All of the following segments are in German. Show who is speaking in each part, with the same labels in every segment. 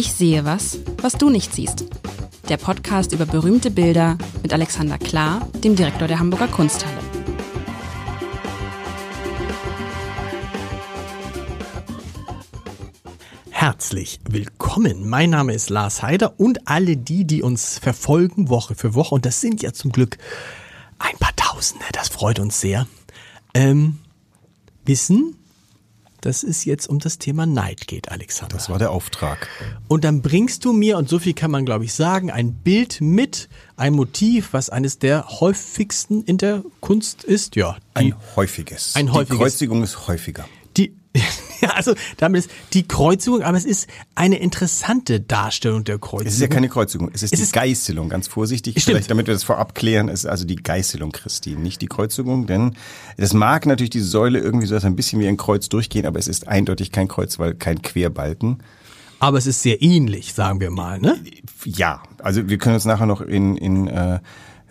Speaker 1: Ich sehe was, was du nicht siehst. Der Podcast über berühmte Bilder mit Alexander Klar, dem Direktor der Hamburger Kunsthalle.
Speaker 2: Herzlich willkommen. Mein Name ist Lars Heider und alle die, die uns verfolgen Woche für Woche, und das sind ja zum Glück ein paar Tausende, das freut uns sehr, ähm, wissen, dass es jetzt um das Thema Neid geht, Alexander.
Speaker 3: Das war der Auftrag.
Speaker 2: Und dann bringst du mir, und so viel kann man glaube ich sagen, ein Bild mit, ein Motiv, was eines der häufigsten in der Kunst ist. Ja,
Speaker 3: ein häufiges.
Speaker 2: Ein häufiges.
Speaker 3: Die Kreuzigung ist häufiger.
Speaker 2: Die, ja, also damit ist die Kreuzigung, aber es ist eine interessante Darstellung der Kreuzigung.
Speaker 3: Es ist ja keine Kreuzigung, es ist
Speaker 2: Es
Speaker 3: die
Speaker 2: ist-
Speaker 3: Geißelung, ganz vorsichtig.
Speaker 2: Stimmt.
Speaker 3: Vielleicht, damit wir das vorab klären, es ist also die Geißelung Christi, nicht die Kreuzigung, denn das mag natürlich diese Säule irgendwie so ein bisschen wie ein Kreuz durchgehen, aber es ist eindeutig kein Kreuz, weil kein Querbalken.
Speaker 2: Aber es ist sehr ähnlich, sagen wir mal, ne?
Speaker 3: Ja, also wir können uns nachher noch in, in äh,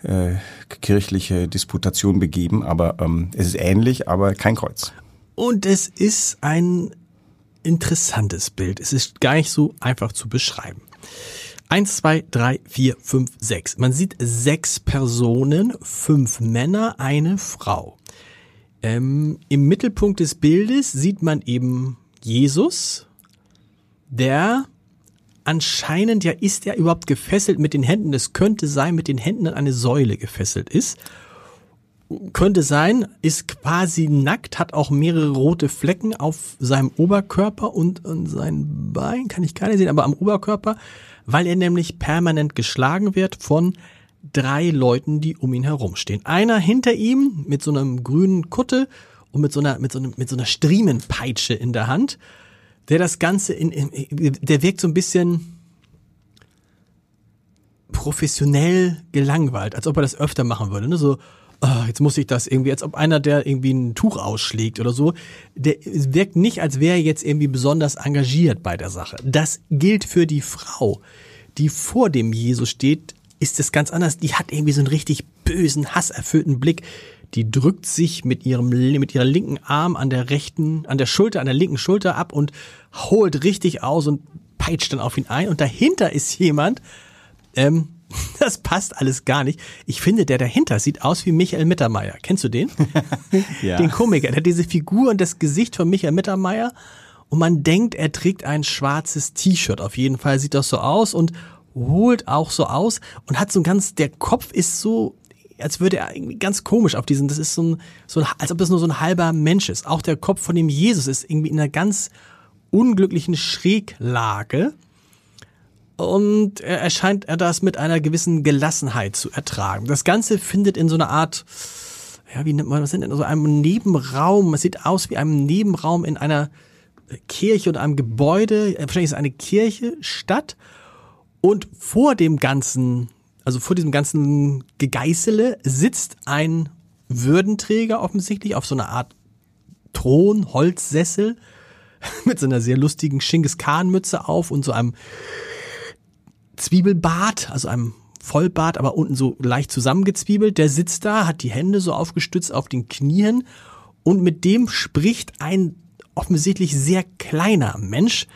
Speaker 3: äh, kirchliche Disputation begeben, aber ähm, es ist ähnlich, aber kein Kreuz.
Speaker 2: Und es ist ein interessantes Bild. Es ist gar nicht so einfach zu beschreiben. Eins, zwei, drei, vier, fünf, sechs. Man sieht sechs Personen, fünf Männer, eine Frau. Ähm, Im Mittelpunkt des Bildes sieht man eben Jesus, der anscheinend, ja, ist er überhaupt gefesselt mit den Händen? Es könnte sein, mit den Händen an eine Säule gefesselt ist könnte sein, ist quasi nackt, hat auch mehrere rote Flecken auf seinem Oberkörper und an seinen Beinen, kann ich keine sehen, aber am Oberkörper, weil er nämlich permanent geschlagen wird von drei Leuten, die um ihn herumstehen. Einer hinter ihm mit so einem grünen Kutte und mit so einer, mit so einem, mit so einer Striemenpeitsche in der Hand, der das Ganze in, in der wirkt so ein bisschen, professionell gelangweilt, als ob er das öfter machen würde. Ne? So, ah, jetzt muss ich das irgendwie, als ob einer, der irgendwie ein Tuch ausschlägt oder so, der wirkt nicht, als wäre er jetzt irgendwie besonders engagiert bei der Sache. Das gilt für die Frau, die vor dem Jesus steht, ist es ganz anders. Die hat irgendwie so einen richtig bösen, hasserfüllten Blick. Die drückt sich mit ihrem, mit ihrer linken Arm an der rechten, an der Schulter, an der linken Schulter ab und holt richtig aus und peitscht dann auf ihn ein. Und dahinter ist jemand, ähm, das passt alles gar nicht. Ich finde, der dahinter sieht aus wie Michael Mittermeier. Kennst du den?
Speaker 3: Ja.
Speaker 2: Den Komiker. Der hat diese Figur und das Gesicht von Michael Mittermeier. Und man denkt, er trägt ein schwarzes T-Shirt. Auf jeden Fall sieht das so aus und holt auch so aus und hat so ein ganz, der Kopf ist so, als würde er irgendwie ganz komisch auf diesen, das ist so ein, so ein, als ob das nur so ein halber Mensch ist. Auch der Kopf von dem Jesus ist irgendwie in einer ganz unglücklichen Schräglage. Und er erscheint er das mit einer gewissen Gelassenheit zu ertragen. Das Ganze findet in so einer Art, ja, wie nennt man das denn, in so einem Nebenraum, es sieht aus wie einem Nebenraum in einer Kirche oder einem Gebäude, wahrscheinlich ist es eine Kirche, statt. Und vor dem ganzen, also vor diesem ganzen Gegeißele sitzt ein Würdenträger offensichtlich auf so einer Art Thron, Holzsessel mit so einer sehr lustigen Genghis Khan Mütze auf und so einem Zwiebelbart, also einem Vollbart, aber unten so leicht zusammengezwiebelt. Der sitzt da, hat die Hände so aufgestützt auf den Knien und mit dem spricht ein offensichtlich sehr kleiner Mensch,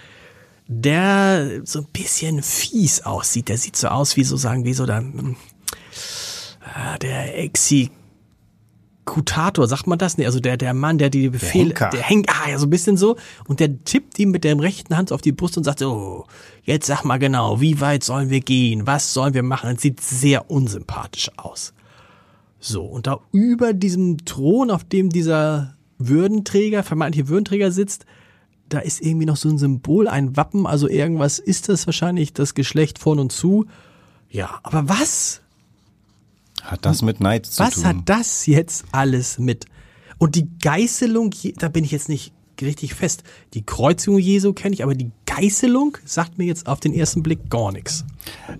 Speaker 2: der so ein bisschen fies aussieht. Der sieht so aus wie so sagen, wie so der, äh, der Exekutator, sagt man das? Nee, also der, der Mann, der die Befehle,
Speaker 3: Henker.
Speaker 2: der hängt, ah, ja, so ein bisschen so. Und der tippt ihm mit der rechten Hand auf die Brust und sagt so, oh, jetzt sag mal genau, wie weit sollen wir gehen? Was sollen wir machen? Es sieht sehr unsympathisch aus. So, und da über diesem Thron, auf dem dieser Würdenträger, vermeintliche Würdenträger sitzt, da ist irgendwie noch so ein Symbol, ein Wappen, also irgendwas ist das wahrscheinlich, das Geschlecht von und zu. Ja, aber was?
Speaker 3: Hat das mit Neid zu
Speaker 2: Was
Speaker 3: tun?
Speaker 2: hat das jetzt alles mit? Und die Geißelung, da bin ich jetzt nicht richtig fest. Die Kreuzigung Jesu kenne ich, aber die Geißelung sagt mir jetzt auf den ersten Blick gar nichts.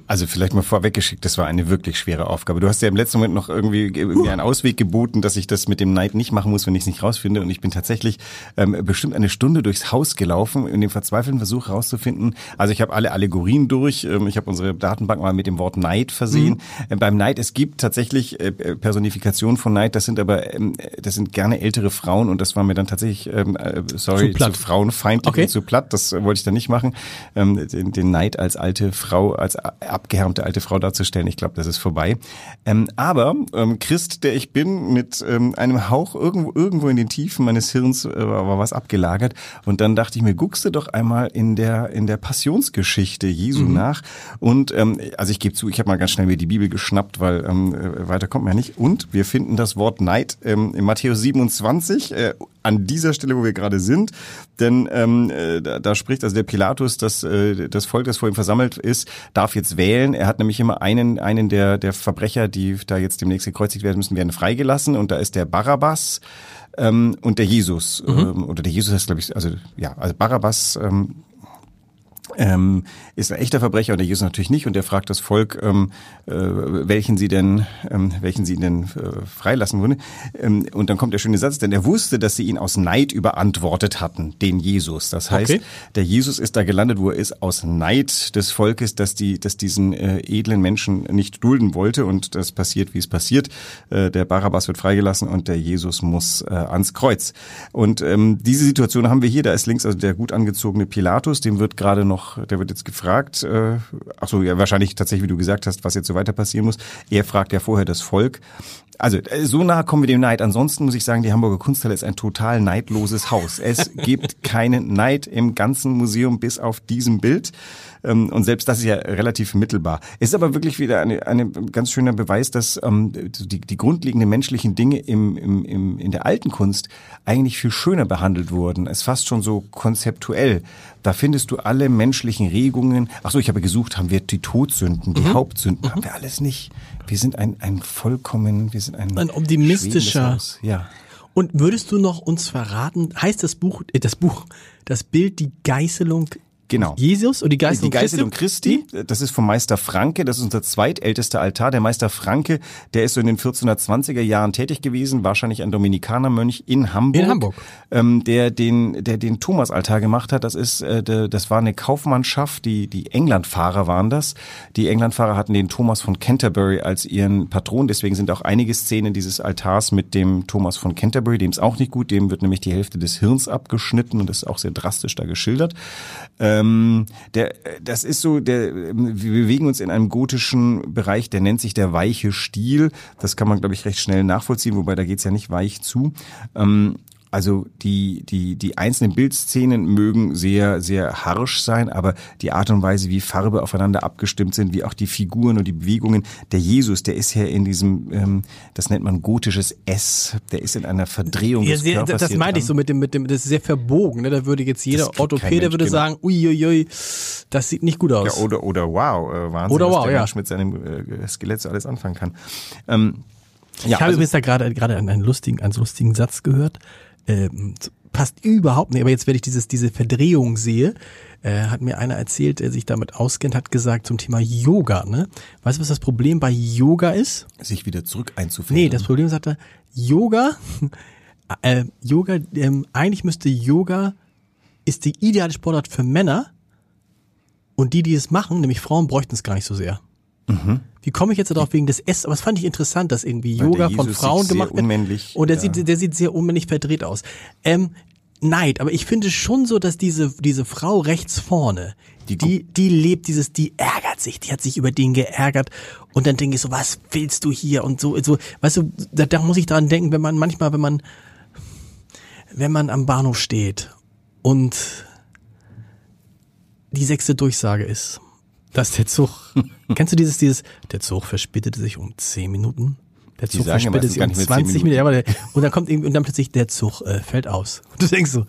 Speaker 3: Also vielleicht mal vorweggeschickt, das war eine wirklich schwere Aufgabe. Du hast ja im letzten Moment noch irgendwie, irgendwie einen Ausweg geboten, dass ich das mit dem Neid nicht machen muss, wenn ich es nicht rausfinde. Und ich bin tatsächlich ähm, bestimmt eine Stunde durchs Haus gelaufen, in dem verzweifelten Versuch rauszufinden. Also ich habe alle Allegorien durch. Ähm, ich habe unsere Datenbank mal mit dem Wort Neid versehen. Äh, beim Neid, es gibt tatsächlich äh, Personifikationen von Neid. Das sind aber, ähm, das sind gerne ältere Frauen. Und das war mir dann tatsächlich, ähm, äh, sorry,
Speaker 2: Zu platt.
Speaker 3: zu frauenfeindlich
Speaker 2: Okay.
Speaker 3: und zu platt. Das äh, wollte ich dann nicht machen, ähm, den, den Neid als alte Frau, als abgehärmte alte Frau darzustellen. Ich glaube, das ist vorbei. Ähm, aber ähm, Christ, der ich bin, mit ähm, einem Hauch irgendwo, irgendwo in den Tiefen meines Hirns äh, war was abgelagert. Und dann dachte ich mir, guckst du doch einmal in der in der Passionsgeschichte Jesu mhm. nach. Und ähm, also ich gebe zu, ich habe mal ganz schnell mir die Bibel geschnappt, weil ähm, äh, weiter kommt man ja nicht. Und wir finden das Wort Neid ähm, in Matthäus 27 äh, an dieser Stelle, wo wir gerade sind. Denn ähm, äh, da, da spricht also der Pilatus, dass äh, das Volk, das vor ihm versammelt ist, darf jetzt wählen. Er hat nämlich immer einen, einen der, der Verbrecher, die da jetzt demnächst gekreuzigt werden müssen, werden freigelassen. Und da ist der Barabbas ähm, und der Jesus. Mhm. Ähm, oder der Jesus heißt, glaube ich, also ja, also Barabbas ähm, ähm, ist ein echter Verbrecher und der Jesus natürlich nicht und der fragt das Volk, ähm, äh, welchen sie denn, ähm, welchen sie denn äh, freilassen würden. Ähm, und dann kommt der schöne Satz, denn er wusste, dass sie ihn aus Neid überantwortet hatten, den Jesus. Das heißt, okay. der Jesus ist da gelandet, wo er ist, aus Neid des Volkes, dass die, dass diesen äh, edlen Menschen nicht dulden wollte und das passiert, wie es passiert. Äh, der Barabbas wird freigelassen und der Jesus muss äh, ans Kreuz. Und ähm, diese Situation haben wir hier. Da ist links also der gut angezogene Pilatus, dem wird gerade noch noch, der wird jetzt gefragt, äh, ach so, ja, wahrscheinlich tatsächlich, wie du gesagt hast, was jetzt so weiter passieren muss. Er fragt ja vorher das Volk. Also äh, so nah kommen wir dem Neid. Ansonsten muss ich sagen, die Hamburger Kunsthalle ist ein total neidloses Haus. Es gibt keinen Neid im ganzen Museum bis auf diesem Bild. Ähm, und selbst das ist ja relativ mittelbar. Ist aber wirklich wieder eine, eine ganz schöner Beweis, dass ähm, die, die grundlegenden menschlichen Dinge im, im, im, in der alten Kunst eigentlich viel schöner behandelt wurden. Es ist fast schon so konzeptuell. Da findest du alle menschlichen Regungen. Ach so, ich habe gesucht, haben wir die Todsünden, die mhm. Hauptsünden, mhm. haben wir alles nicht. Wir sind ein, ein vollkommen, wir sind ein,
Speaker 2: ein optimistischer.
Speaker 3: Ja.
Speaker 2: Und würdest du noch uns verraten, heißt das Buch, äh, das Buch, das Bild die Geißelung
Speaker 3: Genau.
Speaker 2: Jesus oder die
Speaker 3: Geißelung, die Geißelung Christi? Christi? Das ist vom Meister Franke. Das ist unser zweitältester Altar. Der Meister Franke, der ist so in den 1420er Jahren tätig gewesen, wahrscheinlich ein Dominikanermönch in Hamburg.
Speaker 2: In Hamburg.
Speaker 3: Ähm, der den, der den Thomas-Altar gemacht hat. Das ist, äh, der, das war eine Kaufmannschaft. Die, die Englandfahrer waren das. Die Englandfahrer hatten den Thomas von Canterbury als ihren Patron. Deswegen sind auch einige Szenen dieses Altars mit dem Thomas von Canterbury. Dem ist auch nicht gut. Dem wird nämlich die Hälfte des Hirns abgeschnitten und das ist auch sehr drastisch da geschildert. Äh, ähm, der, das ist so, der, wir bewegen uns in einem gotischen Bereich, der nennt sich der weiche Stil. Das kann man, glaube ich, recht schnell nachvollziehen, wobei da geht's ja nicht weich zu. Ähm, also die, die, die einzelnen Bildszenen mögen sehr, sehr harsch sein, aber die Art und Weise, wie Farbe aufeinander abgestimmt sind, wie auch die Figuren und die Bewegungen. Der Jesus, der ist ja in diesem, ähm, das nennt man gotisches S, der ist in einer Verdrehung ja, des
Speaker 2: sehr,
Speaker 3: Körpers.
Speaker 2: Das meinte ich so mit dem, mit dem, das ist sehr verbogen. Ne? Da würde jetzt jeder Orthopäde würde genau. sagen, uiuiui, das sieht nicht gut aus.
Speaker 3: Ja, oder, oder wow, äh, Wahnsinn,
Speaker 2: oder wow, was der
Speaker 3: ja.
Speaker 2: Mensch
Speaker 3: mit seinem äh, Skelett so alles anfangen kann. Ähm,
Speaker 2: ich ja, habe also, übrigens da gerade gerade einen lustigen, einen lustigen Satz gehört ähm, passt überhaupt nicht. Aber jetzt, wenn ich dieses, diese Verdrehung sehe, äh, hat mir einer erzählt, der sich damit auskennt, hat gesagt zum Thema Yoga. Ne? Weißt du, was das Problem bei Yoga ist?
Speaker 3: Sich wieder zurück einzufinden.
Speaker 2: Nee, das Problem sagt er, Yoga, äh, Yoga, ähm, eigentlich müsste Yoga ist die ideale Sportart für Männer und die, die es machen, nämlich Frauen, bräuchten es gar nicht so sehr. Mhm. Wie komme ich jetzt darauf wegen des S? Aber das fand ich interessant, dass irgendwie Weil Yoga von Frauen gemacht wird.
Speaker 3: Unmännlich,
Speaker 2: und der ja. sieht, der sieht sehr unmännlich verdreht aus. Ähm, Neid, aber ich finde schon so, dass diese, diese Frau rechts vorne, die, die, die lebt dieses, die ärgert sich, die hat sich über den geärgert und dann denke ich so, was willst du hier und so, so, weißt du, da, da muss ich dran denken, wenn man manchmal, wenn man, wenn man am Bahnhof steht und die sechste Durchsage ist dass der Zug, kennst du dieses, dieses, der Zug verspätete sich um 10 Minuten? Der Zug verspätete sich um 20 Minuten. Ja, der, und dann kommt irgendwie, und dann plötzlich der Zug äh, fällt aus. Und du denkst so,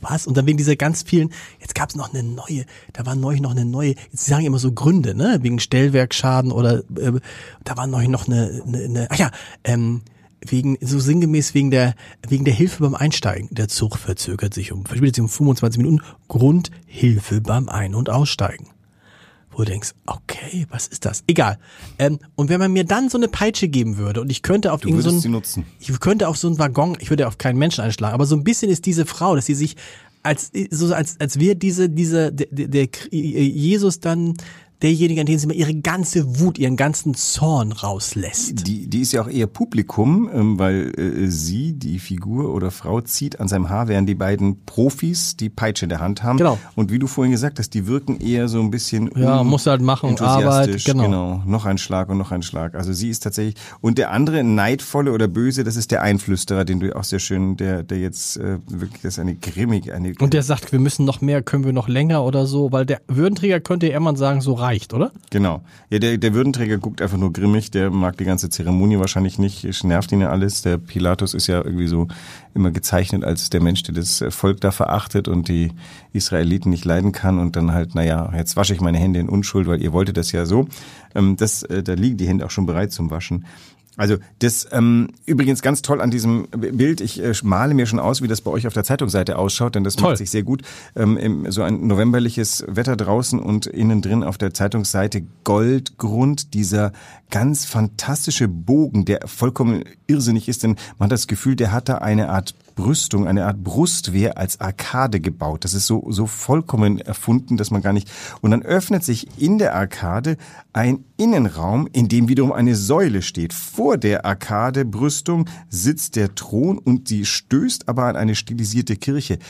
Speaker 2: was? Und dann wegen dieser ganz vielen, jetzt gab es noch eine neue, da war neu noch eine neue, jetzt sagen immer so Gründe, ne? Wegen Stellwerkschaden oder äh, da war neu noch eine, eine, eine ach ja, ähm, wegen, so sinngemäß wegen der, wegen der Hilfe beim Einsteigen. Der Zug verzögert sich um, verspätet sich um 25 Minuten. Grundhilfe beim Ein- und Aussteigen wo du denkst, okay, was ist das? Egal. Ähm, und wenn man mir dann so eine Peitsche geben würde und ich könnte auf
Speaker 3: du
Speaker 2: so
Speaker 3: ein, sie nutzen.
Speaker 2: ich könnte auf so einen Waggon, ich würde auf keinen Menschen einschlagen, aber so ein bisschen ist diese Frau, dass sie sich als so als als wäre diese diese der, der Jesus dann derjenige, an den sie mal ihre ganze Wut, ihren ganzen Zorn rauslässt.
Speaker 3: Die, die ist ja auch eher Publikum, ähm, weil äh, sie, die Figur oder Frau, zieht an seinem Haar, während die beiden Profis die Peitsche in der Hand haben.
Speaker 2: Genau.
Speaker 3: Und wie du vorhin gesagt hast, die wirken eher so ein bisschen
Speaker 2: Ja, muss halt machen. Arbeit, genau.
Speaker 3: genau. Noch ein Schlag und noch ein Schlag. Also sie ist tatsächlich. Und der andere, neidvolle oder böse, das ist der Einflüsterer, den du auch sehr schön, der, der jetzt äh, wirklich, das ist eine grimmige, eine.
Speaker 2: Und der sagt, wir müssen noch mehr, können wir noch länger oder so, weil der Würdenträger könnte ja immer sagen, so reicht, oder?
Speaker 3: Genau. Ja, der, der Würdenträger guckt einfach nur grimmig, der mag die ganze Zeremonie wahrscheinlich nicht, nervt ihn ja alles. Der Pilatus ist ja irgendwie so immer gezeichnet als der Mensch, der das Volk da verachtet und die Israeliten nicht leiden kann und dann halt, naja, jetzt wasche ich meine Hände in Unschuld, weil ihr wolltet das ja so. Ähm, das, äh, da liegen die Hände auch schon bereit zum Waschen. Also das ähm, übrigens ganz toll an diesem Bild. Ich äh, male mir schon aus, wie das bei euch auf der Zeitungsseite ausschaut, denn das
Speaker 2: Toll.
Speaker 3: macht sich sehr gut. Ähm, im, so ein novemberliches Wetter draußen und innen drin auf der Zeitungsseite Goldgrund, dieser ganz fantastische Bogen, der vollkommen irrsinnig ist, denn man hat das Gefühl, der hat da eine Art Brüstung, eine Art Brustwehr als Arkade gebaut. Das ist so, so vollkommen erfunden, dass man gar nicht. Und dann öffnet sich in der Arkade ein Innenraum, in dem wiederum eine Säule steht. Vor der Arkade-Brüstung sitzt der Thron und sie stößt aber an eine stilisierte Kirche.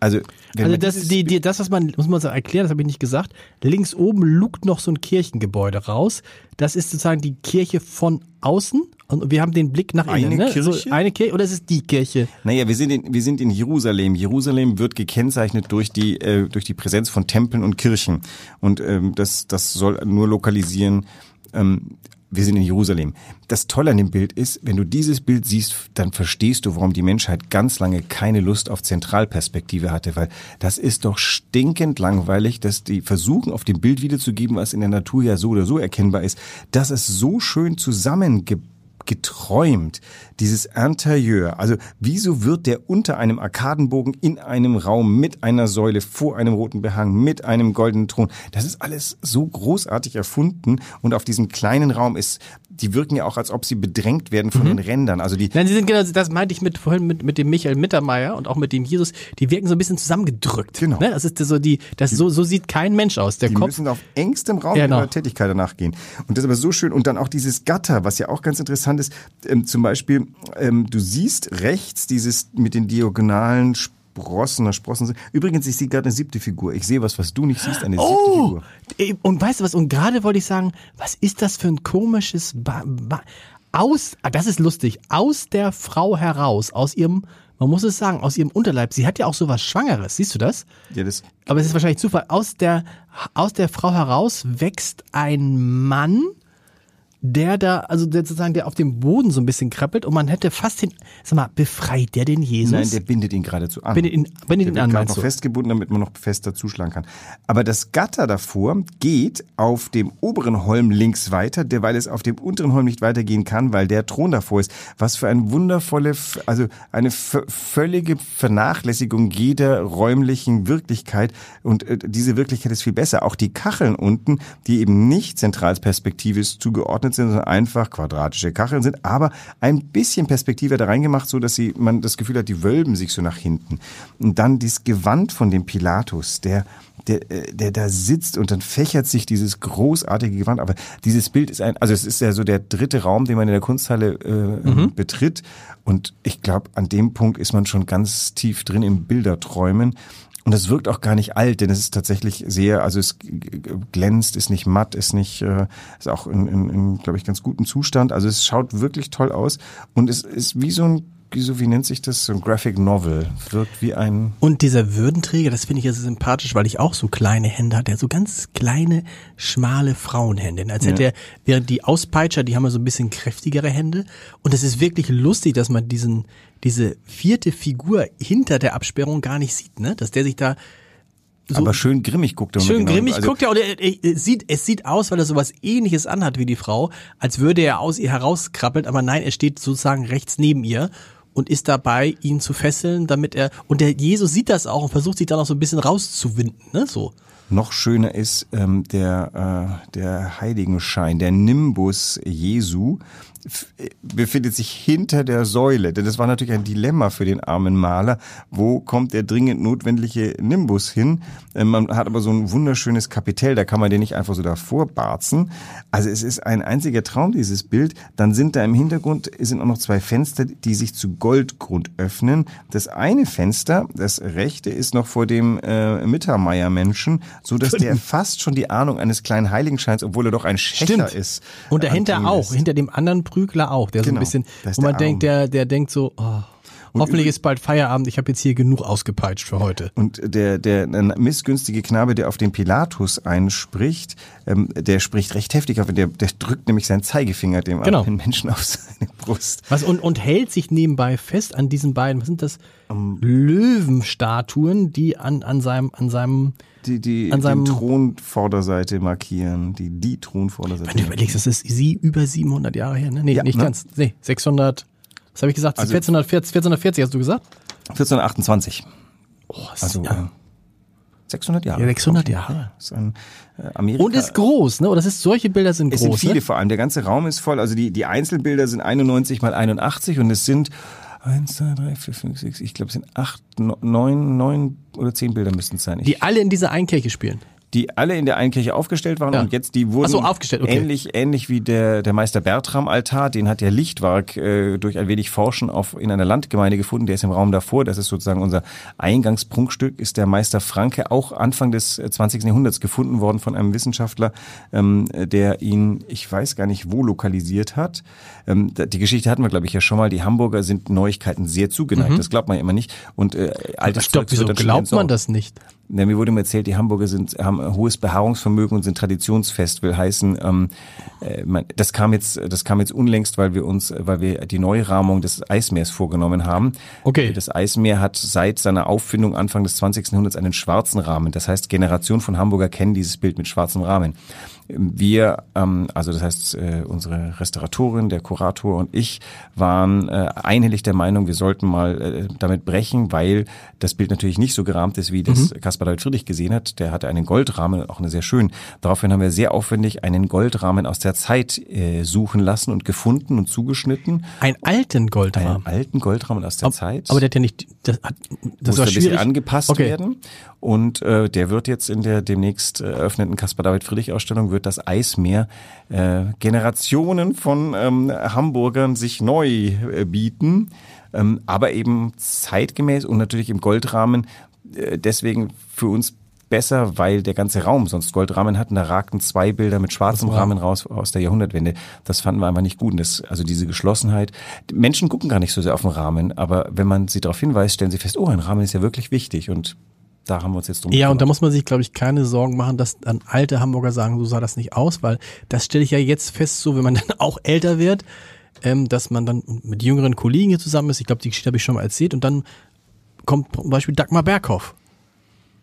Speaker 3: Also,
Speaker 2: Also das, die, die, das, was man, muss man so erklären, das habe ich nicht gesagt. Links oben lugt noch so ein Kirchengebäude raus. Das ist sozusagen die Kirche von außen. Und wir haben den Blick nach innen.
Speaker 3: Eine
Speaker 2: ne? So
Speaker 3: Kirche?
Speaker 2: eine Kirche oder ist es die Kirche?
Speaker 3: Naja, wir sind in, wir sind in Jerusalem. Jerusalem wird gekennzeichnet durch die, äh, durch die Präsenz von Tempeln und Kirchen. Und ähm, das, das soll nur lokalisieren, ähm, wir sind in Jerusalem. Das Tolle an dem Bild ist, wenn du dieses Bild siehst, dann verstehst du, warum die Menschheit ganz lange keine Lust auf Zentralperspektive hatte, weil das ist doch stinkend langweilig, dass die versuchen, auf dem Bild wiederzugeben, was in der Natur ja so oder so erkennbar ist, dass es so schön zusammengebracht geträumt, dieses Interieur. Also wieso wird der unter einem Arkadenbogen in einem Raum mit einer Säule vor einem roten Behang mit einem goldenen Thron? Das ist alles so großartig erfunden und auf diesem kleinen Raum ist, die wirken ja auch, als ob sie bedrängt werden von den Rändern. Also die
Speaker 2: Nein, sie sind genau, das meinte ich mit vorhin mit, mit dem Michael Mittermeier und auch mit dem Jesus, die wirken so ein bisschen zusammengedrückt.
Speaker 3: Genau.
Speaker 2: Ne? Das ist so die, das so, so sieht kein Mensch aus. Der
Speaker 3: Die
Speaker 2: Kopf.
Speaker 3: müssen auf engstem Raum
Speaker 2: Genau.
Speaker 3: ihrer Tätigkeit danach gehen. Und das ist aber so schön. Und dann auch dieses Gatter, was ja auch ganz interessant ist. Ähm, zum Beispiel, ähm, du siehst rechts dieses mit den diagonalen Sprossen, oder Sprossen. Übrigens, ich sehe gerade eine siebte Figur. Ich sehe was, was du nicht siehst, eine siebte
Speaker 2: Oh!
Speaker 3: Figur.
Speaker 2: Ey, Und weißt du was? Und gerade wollte ich sagen, was ist das für ein komisches ba ba aus? Ah, das ist lustig. Aus der Frau heraus, aus ihrem, man muss es sagen, aus ihrem Unterleib. Sie hat ja auch sowas Schwangeres. Siehst du das?
Speaker 3: Ja, das,
Speaker 2: Aber es ist wahrscheinlich Zufall. Aus der, aus der Frau heraus wächst ein Mann, der da, also der sozusagen, der auf dem Boden so ein bisschen krabbelt und man hätte fast den, sag mal, befreit der den Jesus?
Speaker 3: nein, der bindet ihn geradezu an.
Speaker 2: Bindet ihn- bindet
Speaker 3: der
Speaker 2: ihn an, meinst
Speaker 3: noch
Speaker 2: du?
Speaker 3: festgebunden, damit man noch fester zuschlagen kann. Aber das Gatter davor geht auf dem oberen Holm links weiter, derweil es auf dem unteren Holm nicht weitergehen kann, weil der Thron davor ist. Was für eine wundervolle, also eine völlige Vernachlässigung jeder räumlichen Wirklichkeit. Und äh, diese Wirklichkeit ist viel besser. Auch die Kacheln unten, die eben nicht zentralperspektivisch zugeordnet sind, sondern einfach quadratische Kacheln sind, aber ein bisschen Perspektive da reingemacht, so dass sie, man das Gefühl hat, die wölben sich so nach hinten. Und dann dieses Gewand von dem Pilatus, der, der, äh, der da sitzt und dann fächert sich dieses großartige Gewand. Aber dieses Bild ist ein, also es ist ja so der dritte Raum, den man in der Kunsthalle äh, betritt. Und ich glaube, an dem Punkt ist man schon ganz tief drin im Bilderträumen. Und das wirkt auch gar nicht alt, denn es ist tatsächlich sehr, also es glänzt, ist nicht matt, ist nicht, äh, ist auch in, in, in glaube ich, ganz gutem Zustand. Also es schaut wirklich toll aus und es ist wie so ein, wie so, wie nennt sich das, so ein Graphic Novel. Wirkt wie ein,
Speaker 2: Und dieser Würdenträger, das finde ich ja so sympathisch, weil ich auch so kleine Hände hatte, so ganz kleine, schmale Frauenhände. Als hätte er, während die Auspeitscher, die haben ja so ein bisschen kräftigere Hände. Und es ist wirklich lustig, dass man diesen, diese vierte Figur hinter der Absperrung gar nicht sieht, ne? Dass der sich da so
Speaker 3: aber schön grimmig guckt. man
Speaker 2: schön
Speaker 3: genau-
Speaker 2: grimmig
Speaker 3: also,
Speaker 2: guckt ja, und er, er, er sieht, es sieht aus, weil er sowas ähnliches anhat wie die Frau, als würde er aus ihr herauskrabbeln, aber nein, er steht sozusagen rechts neben ihr und ist dabei, ihn zu fesseln, damit er, und der Jesus sieht das auch und versucht sich dann auch so ein bisschen rauszuwinden, ne, so.
Speaker 3: Noch schöner ist ähm, der, äh, der Heiligenschein, der Nimbus Jesu. befindet sich hinter der Säule. Denn das war natürlich ein Dilemma für den armen Maler. Wo kommt der dringend notwendige Nimbus hin? Ähm, man hat aber so ein wunderschönes Kapitell, da kann man den nicht einfach so davor barzen. Also es ist ein einziger Traum, dieses Bild. Dann sind da im Hintergrund sind auch noch zwei Fenster, die sich zu Goldgrund öffnen. Das eine Fenster, das rechte, ist noch vor dem äh, Mittermeier-Menschen, so dass der fast schon die Ahnung eines kleinen Heiligenscheins, obwohl er doch ein Schächer
Speaker 2: Stimmt.
Speaker 3: ist.
Speaker 2: Und dahinter
Speaker 3: anklingen
Speaker 2: auch,
Speaker 3: lässt.
Speaker 2: hinter dem anderen Prügler auch, der so
Speaker 3: Genau,
Speaker 2: ein bisschen,
Speaker 3: da ist
Speaker 2: wo man denkt, der, der denkt so, oh, hoffentlich ist bald Feierabend, ich habe jetzt hier genug ausgepeitscht für heute.
Speaker 3: Und der, der missgünstige Knabe, der auf den Pilatus einspricht, ähm, der spricht recht heftig auf, der, der drückt nämlich seinen Zeigefinger dem
Speaker 2: Genau.
Speaker 3: armen Menschen auf seine Brust.
Speaker 2: Was und, und hält sich nebenbei fest an diesen beiden, was sind das? Löwenstatuen, die an, an seinem, an seinem,
Speaker 3: Die, die
Speaker 2: An seinem-
Speaker 3: Thronvorderseite markieren, die die Thronvorderseite.
Speaker 2: wenn du überlegst, das ist sie über 700 Jahre her, ne? Nee,
Speaker 3: Ja,
Speaker 2: nicht
Speaker 3: ne?
Speaker 2: ganz, nee, 600, was habe ich gesagt?
Speaker 3: Also-
Speaker 2: 1440, 1440 hast du gesagt?
Speaker 3: 1428.
Speaker 2: Oh, ist,
Speaker 3: Also
Speaker 2: ja.
Speaker 3: äh, 600 Jahre.
Speaker 2: Ja, 600 Jahre.
Speaker 3: Ja, ist ein, äh, Amerika.
Speaker 2: Und ist groß, ne? Oder das ist, solche Bilder sind
Speaker 3: Es
Speaker 2: groß,
Speaker 3: sind viele
Speaker 2: ne?
Speaker 3: vor allem. Der ganze Raum ist voll. Also die, die Einzelbilder sind 91 mal 81 und es sind 1, 2, 3, 4, 5, 6, ich glaube es sind 8, 9, 9 oder 10 Bilder müssten es sein. Ich,
Speaker 2: Die alle in dieser Einkirche spielen.
Speaker 3: Die alle in der einen Kirche aufgestellt waren
Speaker 2: Ja.
Speaker 3: und jetzt die wurden
Speaker 2: so, aufgestellt, okay.
Speaker 3: ähnlich ähnlich wie der der Meister Bertram Altar, den hat der Lichtwark äh, durch ein wenig Forschen auf in einer Landgemeinde gefunden, der ist im Raum davor, das ist sozusagen unser Eingangsprunkstück, ist der Meister Franke auch Anfang des äh, 20. Jahrhunderts gefunden worden von einem Wissenschaftler, ähm, der ihn, ich weiß gar nicht wo lokalisiert hat. Ähm, die Geschichte hatten wir glaube ich ja schon mal, die Hamburger sind Neuigkeiten sehr zugeneigt, das glaubt man ja immer nicht und äh, altes
Speaker 2: Mhm. Stopp, wieso glaubt man das nicht?
Speaker 3: Ja, mir wurde mir erzählt, die Hamburger sind, haben ein hohes Beharrungsvermögen und sind traditionsfest, will heißen, ähm, äh, man, das kam jetzt, das kam jetzt unlängst, weil wir uns, weil wir die Neurahmung des Eismeers vorgenommen haben.
Speaker 2: Okay.
Speaker 3: Das Eismeer hat seit seiner Auffindung Anfang des 20. Jahrhunderts einen schwarzen Rahmen. Das heißt, Generationen von Hamburger kennen dieses Bild mit schwarzem Rahmen. Wir, ähm, also das heißt, äh, unsere Restauratorin, der Kurator und ich waren äh, einhellig der Meinung, wir sollten mal äh, damit brechen, weil das Bild natürlich nicht so gerahmt ist, wie das Caspar David Friedrich gesehen hat. Der hatte einen Goldrahmen, auch eine sehr schön. Daraufhin haben wir sehr aufwendig einen Goldrahmen aus der Zeit äh, suchen lassen und gefunden und zugeschnitten.
Speaker 2: Einen alten Goldrahmen.
Speaker 3: Einen alten Goldrahmen aus der Zeit.
Speaker 2: Aber der hat ja nicht, das, hat, das
Speaker 3: muss
Speaker 2: war
Speaker 3: ein bisschen
Speaker 2: schwierig.
Speaker 3: angepasst
Speaker 2: okay.
Speaker 3: werden. Und äh, der wird jetzt in der demnächst äh, eröffneten Caspar David Friedrich Ausstellung wird das Eismeer äh, Generationen von ähm, Hamburgern sich neu äh, bieten, ähm, aber eben zeitgemäß und natürlich im Goldrahmen. Äh, deswegen für uns besser, weil der ganze Raum sonst Goldrahmen hatten. Da ragten zwei Bilder mit schwarzem Rahmen raus aus der Jahrhundertwende. Das fanden wir einfach nicht gut. Und das, also diese Geschlossenheit. Menschen gucken gar nicht so sehr auf den Rahmen, aber wenn man sie darauf hinweist, stellen sie fest, oh, ein Rahmen ist ja wirklich wichtig. Und da haben wir uns jetzt drum
Speaker 2: Ja, und da
Speaker 3: gekümmert.
Speaker 2: muss man sich, glaube ich, keine Sorgen machen, dass dann alte Hamburger sagen, so sah das nicht aus, weil das stelle ich ja jetzt fest, so wenn man dann auch älter wird, ähm, dass man dann mit jüngeren Kollegen hier zusammen ist. Ich glaube, die Geschichte habe ich schon mal erzählt. Und dann kommt zum Beispiel Dagmar Berghoff.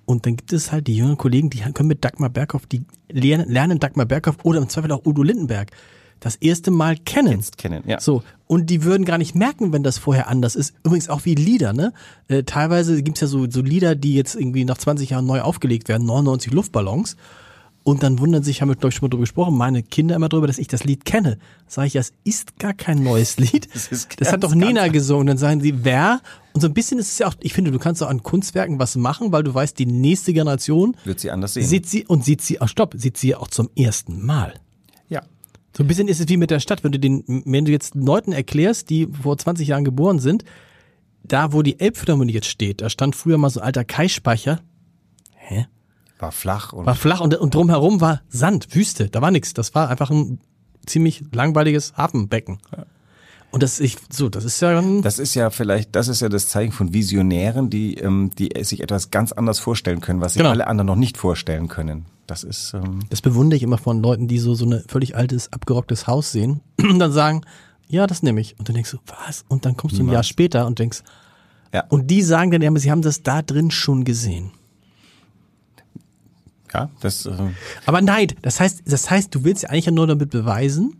Speaker 2: Und dann gibt es halt die jüngeren Kollegen, die können mit Dagmar Berghoff, die lernen, lernen Dagmar Berghoff oder im Zweifel auch Udo Lindenberg das erste Mal kennen.
Speaker 3: Jetzt kennen, ja.
Speaker 2: So, und die würden gar nicht merken, wenn das vorher anders ist. Übrigens auch wie Lieder, ne? Äh, teilweise gibt's ja so, so Lieder, die jetzt irgendwie nach 20 Jahren neu aufgelegt werden, 99 Luftballons. Und dann wundern sich, haben wir, glaube ich, schon mal drüber gesprochen, meine Kinder immer drüber, dass ich das Lied kenne. Sag ich, das ist gar kein neues Lied.
Speaker 3: Das ist
Speaker 2: das hat doch Nena gesungen. Dann sagen sie, wer? Und so ein bisschen ist es ja auch, ich finde, du kannst auch an Kunstwerken was machen, weil du weißt, die nächste Generation
Speaker 3: Wird sie anders sehen.
Speaker 2: sieht sie und sieht sie, oh, stopp, sieht sie auch zum ersten Mal.
Speaker 3: ja.
Speaker 2: So ein bisschen ist es wie mit der Stadt, wenn du den, wenn du jetzt Leuten erklärst, die vor 20 Jahren geboren sind, da wo die Elbphilharmonie jetzt steht, da stand früher mal so ein alter Kaispeicher, hä?
Speaker 3: War flach und
Speaker 2: War flach und, und drumherum war Sand, Wüste, da war nichts. Das war einfach ein ziemlich langweiliges Hafenbecken. Und das ich so, das ist ja ein,
Speaker 3: Das ist ja vielleicht, das ist ja das Zeichen von Visionären, die, ähm, die sich etwas ganz anders vorstellen können, was sich
Speaker 2: Genau.
Speaker 3: alle anderen noch nicht vorstellen können. Das ist, ähm,
Speaker 2: das bewundere ich immer von Leuten, die so so eine völlig altes abgerocktes Haus sehen und dann sagen, ja, das nehme ich. Und dann denkst du, was? Und dann kommst du ein Jahr später und denkst,
Speaker 3: ja,
Speaker 2: und die sagen dann, ja, sie haben das da drin schon gesehen.
Speaker 3: Ja, das, äh,
Speaker 2: Aber Neid, das heißt, das heißt, du willst ja eigentlich ja nur damit beweisen.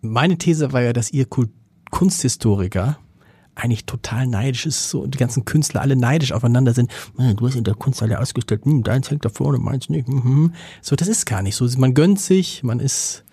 Speaker 2: Meine These war ja, dass ihr Kunsthistoriker eigentlich total neidisch ist, so und die ganzen Künstler alle neidisch aufeinander sind. Hm, Du hast in der Kunsthalle ausgestellt, hm, deins hängt da vorne, meins nicht. Hm, hm. So, das ist gar nicht so. Man gönnt sich, man ist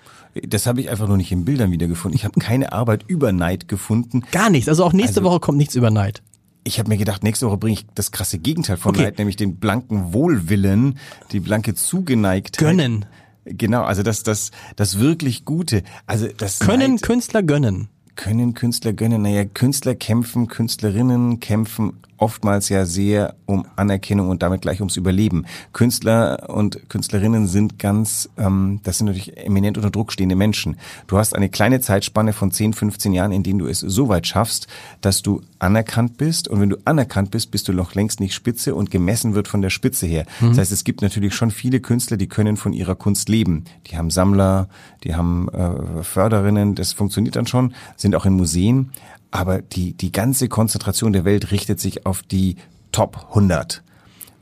Speaker 3: Das habe ich einfach nur nicht in Bildern wiedergefunden. Ich habe keine Arbeit über Neid gefunden.
Speaker 2: Gar nichts. Also auch nächste
Speaker 3: Also-
Speaker 2: Woche kommt nichts über Neid.
Speaker 3: Ich habe mir gedacht, nächste Woche bringe ich das krasse Gegenteil von
Speaker 2: Okay.
Speaker 3: Neid, nämlich den blanken Wohlwillen, die blanke Zugeneigtheit.
Speaker 2: Gönnen.
Speaker 3: Genau, also das, das, das wirklich Gute. Also das
Speaker 2: Können
Speaker 3: Neid,
Speaker 2: Künstler gönnen.
Speaker 3: können Künstler gönnen. Naja, Künstler kämpfen, Künstlerinnen kämpfen oftmals ja sehr um Anerkennung und damit gleich ums Überleben. Künstler und Künstlerinnen sind ganz, ähm, das sind natürlich eminent unter Druck stehende Menschen. Du hast eine kleine Zeitspanne von 10, 15 Jahren, in denen du es so weit schaffst, dass du anerkannt bist. Und wenn du anerkannt bist, bist du noch längst nicht Spitze und gemessen wird von der Spitze her. Das heißt, es gibt natürlich schon viele Künstler, die können von ihrer Kunst leben. Die haben Sammler, die haben äh, Förderinnen, das funktioniert dann schon, sind auch in Museen. Aber die, die ganze Konzentration der Welt richtet sich auf die Top 100.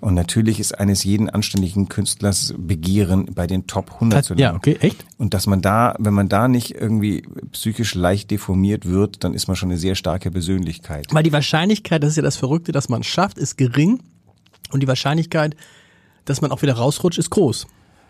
Speaker 3: Und natürlich ist eines jeden anständigen Künstlers Begehren, bei den Top 100 zu landen.
Speaker 2: Ja, okay, echt?
Speaker 3: Und dass man da, wenn man da nicht irgendwie psychisch leicht deformiert wird, dann ist man schon eine sehr starke Persönlichkeit.
Speaker 2: Weil die Wahrscheinlichkeit, das ist ja das Verrückte, dass man es schafft, ist gering. Und die Wahrscheinlichkeit, dass man auch wieder rausrutscht, ist groß.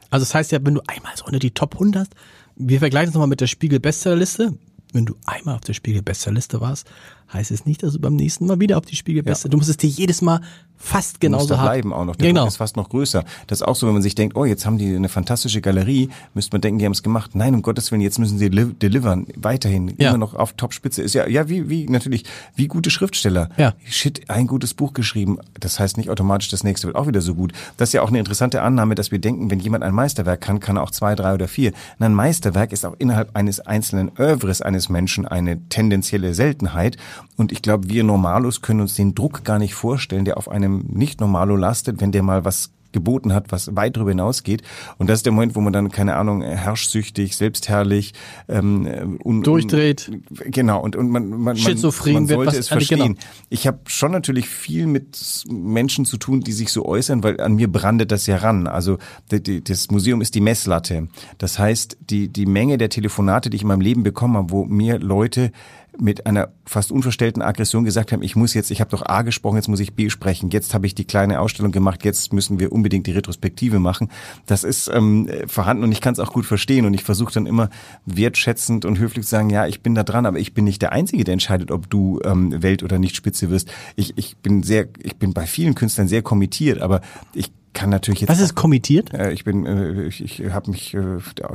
Speaker 2: Also das heißt ja, wenn du einmal so unter die Top 100, wir vergleichen es nochmal mit der Spiegel-Bestsellerliste. Wenn du einmal auf der Spiegel-Bestsellerliste warst, heißt es nicht, dass du beim nächsten Mal wieder auf die Spiegel-Bestsellerliste, du musst es dir jedes Mal fast genauso haben.
Speaker 3: bleiben auch noch. Der
Speaker 2: genau.
Speaker 3: Druck ist fast noch größer. Das ist auch so, wenn man sich denkt, oh, jetzt haben die eine fantastische Galerie, müsste man denken, die haben es gemacht. Nein, um Gottes Willen, jetzt müssen sie li delivern, weiterhin,
Speaker 2: Ja.
Speaker 3: immer noch auf Topspitze. Ist ja, ja, wie, wie, natürlich, wie gute Schriftsteller.
Speaker 2: Ja.
Speaker 3: Shit, ein gutes Buch geschrieben. Das heißt nicht automatisch, das nächste wird auch wieder so gut. Das ist ja auch eine interessante Annahme, dass wir denken, wenn jemand ein Meisterwerk kann, kann er auch zwei, drei oder vier. Nein, ein Meisterwerk ist auch innerhalb eines einzelnen Övres eines Menschen eine tendenzielle Seltenheit. Und ich glaube, wir Normalos können uns den Druck gar nicht vorstellen, der auf einem Nicht-Normalo lastet, wenn der mal was geboten hat, was weit darüber hinausgeht. Und das ist der Moment, wo man dann, keine Ahnung, herrschsüchtig, selbstherrlich, ähm, un,
Speaker 2: Durchdreht.
Speaker 3: Un, genau, und, und man, man, man,
Speaker 2: Schizophren
Speaker 3: man
Speaker 2: wird,
Speaker 3: sollte
Speaker 2: was-
Speaker 3: es
Speaker 2: also genau.
Speaker 3: verstehen. Ich habe schon natürlich viel mit Menschen zu tun, die sich so äußern, weil an mir brandet das ja ran. Also das Museum ist die Messlatte. Das heißt, die, die Menge der Telefonate, die ich in meinem Leben bekommen habe, wo mir Leute mit einer fast unverstellten Aggression gesagt haben, ich muss jetzt, ich habe doch A gesprochen, jetzt muss ich B sprechen, jetzt habe ich die kleine Ausstellung gemacht, jetzt müssen wir unbedingt die Retrospektive machen. Das ist ähm, vorhanden und ich kann es auch gut verstehen und ich versuche dann immer wertschätzend und höflich zu sagen, ja, ich bin da dran, aber ich bin nicht der Einzige, der entscheidet, ob du ähm, Welt- oder nicht Spitze wirst. Ich, ich bin sehr, ich bin bei vielen Künstlern sehr kommittiert, aber ich kann natürlich jetzt
Speaker 2: Was ist kommittiert?
Speaker 3: äh, ich bin, äh, ich, ich habe mich äh,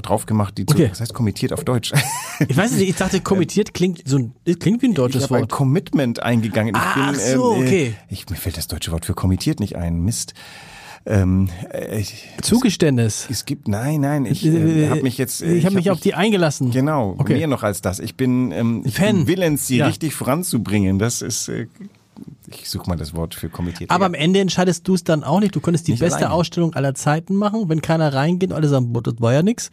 Speaker 3: drauf gemacht, die
Speaker 2: Okay.
Speaker 3: zu, was heißt kommittiert auf Deutsch?
Speaker 2: Ich weiß nicht, ich dachte, kommittiert klingt so ein, klingt wie ein deutsches
Speaker 3: ich habe ein
Speaker 2: Wort.
Speaker 3: Commitment eingegangen. Ich
Speaker 2: Ach
Speaker 3: bin,
Speaker 2: so,
Speaker 3: ähm, äh,
Speaker 2: okay.
Speaker 3: Ich, mir fällt das deutsche Wort für kommittiert nicht ein. Mist. Ähm, äh, ich,
Speaker 2: Zugeständnis.
Speaker 3: es gibt, nein, nein, ich äh, habe mich jetzt. Äh,
Speaker 2: ich habe mich
Speaker 3: hab
Speaker 2: auf die eingelassen.
Speaker 3: Genau,
Speaker 2: Okay.
Speaker 3: mehr noch als das. Ich bin, ähm, ich
Speaker 2: Fan.
Speaker 3: willens, sie
Speaker 2: Ja.
Speaker 3: richtig voranzubringen. Das ist, äh, ich suche mal das Wort für kommittiert.
Speaker 2: Aber am Ende entscheidest du es dann auch nicht. Du könntest die
Speaker 3: Nicht
Speaker 2: beste
Speaker 3: alleine.
Speaker 2: Ausstellung aller Zeiten machen. Wenn keiner reingeht und alle sagen, boah, das war ja nix,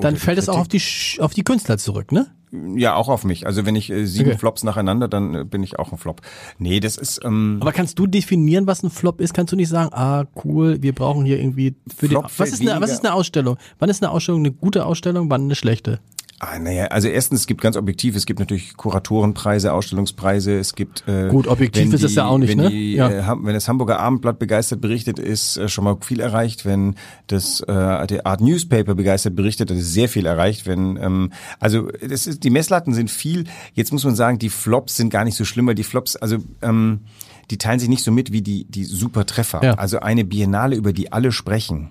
Speaker 2: dann
Speaker 3: die
Speaker 2: fällt es auch auf die, auf die Künstler zurück, ne?
Speaker 3: ja, auch auf mich. Also wenn ich äh, sieben
Speaker 2: Okay.
Speaker 3: Flops nacheinander, dann äh, bin ich auch ein Flop. Nee, das ist. Ähm,
Speaker 2: Aber kannst du definieren, was ein Flop ist? Kannst du nicht sagen, ah, cool, wir brauchen hier irgendwie für
Speaker 3: Flop
Speaker 2: die, was ist, eine, was ist eine Ausstellung? Wann ist eine Ausstellung eine gute Ausstellung, wann eine schlechte?
Speaker 3: Ah, naja, also erstens, es gibt ganz objektiv, es gibt natürlich Kuratorenpreise, Ausstellungspreise, es gibt äh,
Speaker 2: Gut, objektiv ist es ja auch nicht,
Speaker 3: wenn
Speaker 2: ne?
Speaker 3: Die,
Speaker 2: Ja.
Speaker 3: äh, wenn das Hamburger Abendblatt begeistert berichtet, ist äh, schon mal viel erreicht. Wenn das äh, der Art Newspaper begeistert berichtet, dann ist sehr viel erreicht. Wenn ähm, also das ist, die Messlatten sind viel. Jetzt muss man sagen, die Flops sind gar nicht so schlimm, weil die Flops, also ähm, die teilen sich nicht so mit wie die die Supertreffer.
Speaker 2: Ja.
Speaker 3: Also eine Biennale, über die alle sprechen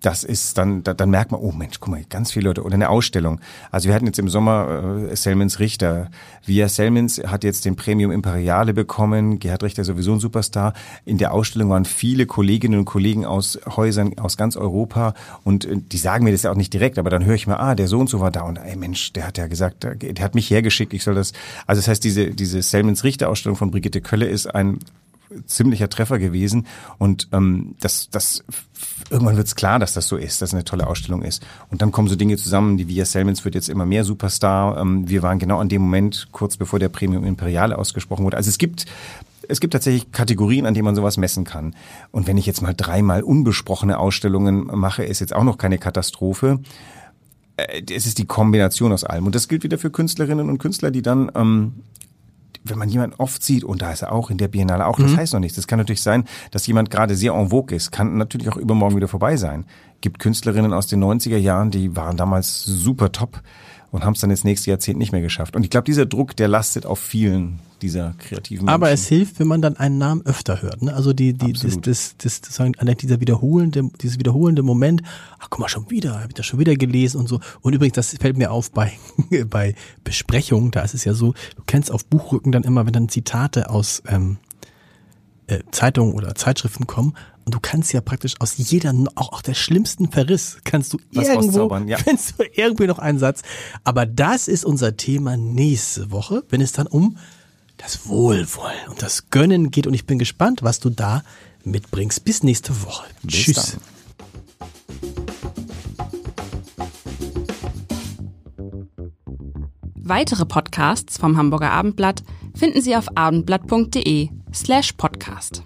Speaker 3: das ist dann, da, dann merkt man, oh Mensch, guck mal, ganz viele Leute. Oder eine Ausstellung. Also wir hatten jetzt im Sommer äh, Selmans Richter. Via Selmans hat jetzt den Premium Imperiale bekommen. Gerhard Richter ist sowieso ein Superstar. In der Ausstellung waren viele Kolleginnen und Kollegen aus Häusern aus ganz Europa. Und äh, die sagen mir das ja auch nicht direkt, aber dann höre ich mal, ah, der so und so war da. Und ey Mensch, der hat ja gesagt, der, der hat mich hergeschickt, ich soll das. Also das heißt, diese, diese Selmans Richter Ausstellung von Brigitte Kölle ist ein ziemlicher Treffer gewesen und ähm, das, das irgendwann wird's klar, dass das so ist, dass es eine tolle Ausstellung ist. Und dann kommen so Dinge zusammen, die Via Selmans wird jetzt immer mehr Superstar. Ähm, wir waren genau an dem Moment, kurz bevor der Premium Imperiale ausgesprochen wurde. Also es gibt es gibt tatsächlich Kategorien, an denen man sowas messen kann. Und wenn ich jetzt mal dreimal unbesprochene Ausstellungen mache, ist jetzt auch noch keine Katastrophe. Äh, Es ist die Kombination aus allem. Und das gilt wieder für Künstlerinnen und Künstler, die dann ähm, wenn man jemanden oft sieht, und da ist er auch in der Biennale auch, das heißt noch nichts. Das kann natürlich sein, dass jemand gerade sehr en vogue ist, kann natürlich auch übermorgen wieder vorbei sein. gibt Künstlerinnen aus den 90er Jahren, die waren damals super top und haben es dann jetzt nächste Jahrzehnt nicht mehr geschafft. Und ich glaube, dieser Druck, der lastet auf vielen dieser kreativen Menschen.
Speaker 2: Aber es hilft, wenn man dann einen Namen öfter hört. Ne? Also die, die, das, das, das, das, dieser wiederholende, dieses wiederholende Moment, ach guck mal, schon wieder, habe ich das schon wieder gelesen und so. Und übrigens, das fällt mir auf bei, bei Besprechungen, da ist es ja so, du kennst auf Buchrücken dann immer, wenn dann Zitate aus ähm, äh, Zeitungen oder Zeitschriften kommen und du kannst ja praktisch aus jeder, auch, auch der schlimmsten Verriss, kannst du Was irgendwo, ja. kannst du irgendwie noch einen Satz. Aber das ist unser Thema nächste Woche, wenn es dann um das Wohlwollen und das Gönnen geht. Und ich bin gespannt, was du da mitbringst. Bis nächste Woche. Bis Tschüss. Dann.
Speaker 1: Weitere Podcasts vom Hamburger Abendblatt finden Sie auf abendblatt.de slash podcast.